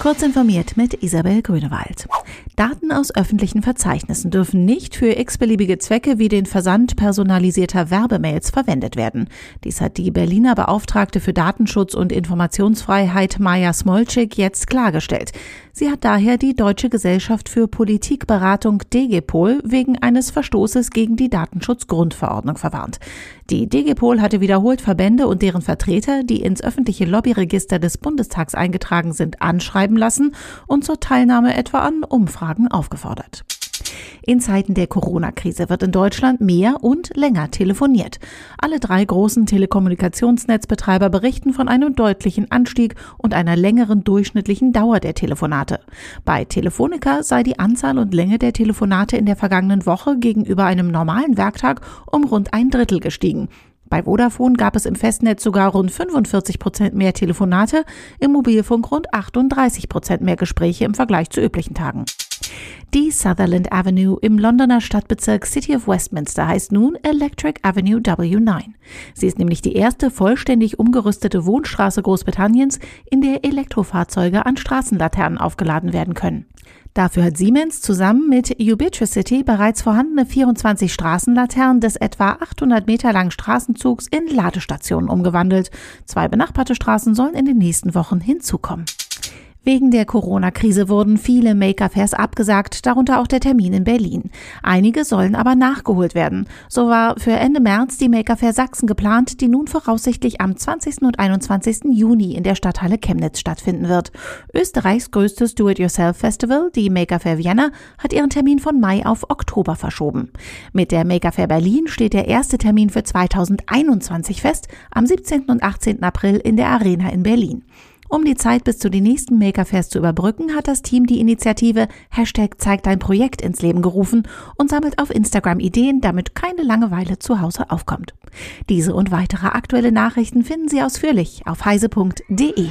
Kurz informiert mit Isabel Grünewald. Daten aus öffentlichen Verzeichnissen dürfen nicht für x-beliebige Zwecke wie den Versand personalisierter Werbemails verwendet werden. Dies hat die Berliner Beauftragte für Datenschutz und Informationsfreiheit Maja Smolczyk jetzt klargestellt. Sie hat daher die Deutsche Gesellschaft für Politikberatung DGPOL wegen eines Verstoßes gegen die Datenschutzgrundverordnung verwarnt. Die DGPOL hatte wiederholt Verbände und deren Vertreter, die ins öffentliche Lobbyregister des Bundestags eingetragen sind, anschreiben lassen und zur Teilnahme etwa an Umfragen aufgefordert. In Zeiten der Corona-Krise wird in Deutschland mehr und länger telefoniert. Alle drei großen Telekommunikationsnetzbetreiber berichten von einem deutlichen Anstieg und einer längeren durchschnittlichen Dauer der Telefonate. Bei Telefonica sei die Anzahl und Länge der Telefonate in der vergangenen Woche gegenüber einem normalen Werktag um rund ein Drittel gestiegen. Bei Vodafone gab es im Festnetz sogar rund 45 Prozent mehr Telefonate, im Mobilfunk rund 38 Prozent mehr Gespräche im Vergleich zu üblichen Tagen. Die Sutherland Avenue im Londoner Stadtbezirk City of Westminster heißt nun Electric Avenue W9. Sie ist nämlich die erste vollständig umgerüstete Wohnstraße Großbritanniens, in der Elektrofahrzeuge an Straßenlaternen aufgeladen werden können. Dafür hat Siemens zusammen mit Ubitricity bereits vorhandene 24 Straßenlaternen des etwa 800 Meter langen Straßenzugs in Ladestationen umgewandelt. Zwei benachbarte Straßen sollen in den nächsten Wochen hinzukommen. Wegen der Corona-Krise wurden viele Maker-Fairs abgesagt, darunter auch der Termin in Berlin. Einige sollen aber nachgeholt werden. So war für Ende März die Maker-Fair Sachsen geplant, die nun voraussichtlich am 20. und 21. Juni in der Stadthalle Chemnitz stattfinden wird. Österreichs größtes Do-it-yourself-Festival, die Maker-Fair Vienna, hat ihren Termin von Mai auf Oktober verschoben. Mit der Maker-Fair Berlin steht der erste Termin für 2021 fest, am 17. und 18. April in der Arena in Berlin. Um die Zeit bis zu den nächsten Makerfairs zu überbrücken, hat das Team die Initiative Hashtag Zeig dein Projekt ins Leben gerufen und sammelt auf Instagram Ideen, damit keine Langeweile zu Hause aufkommt. Diese und weitere aktuelle Nachrichten finden Sie ausführlich auf heise.de.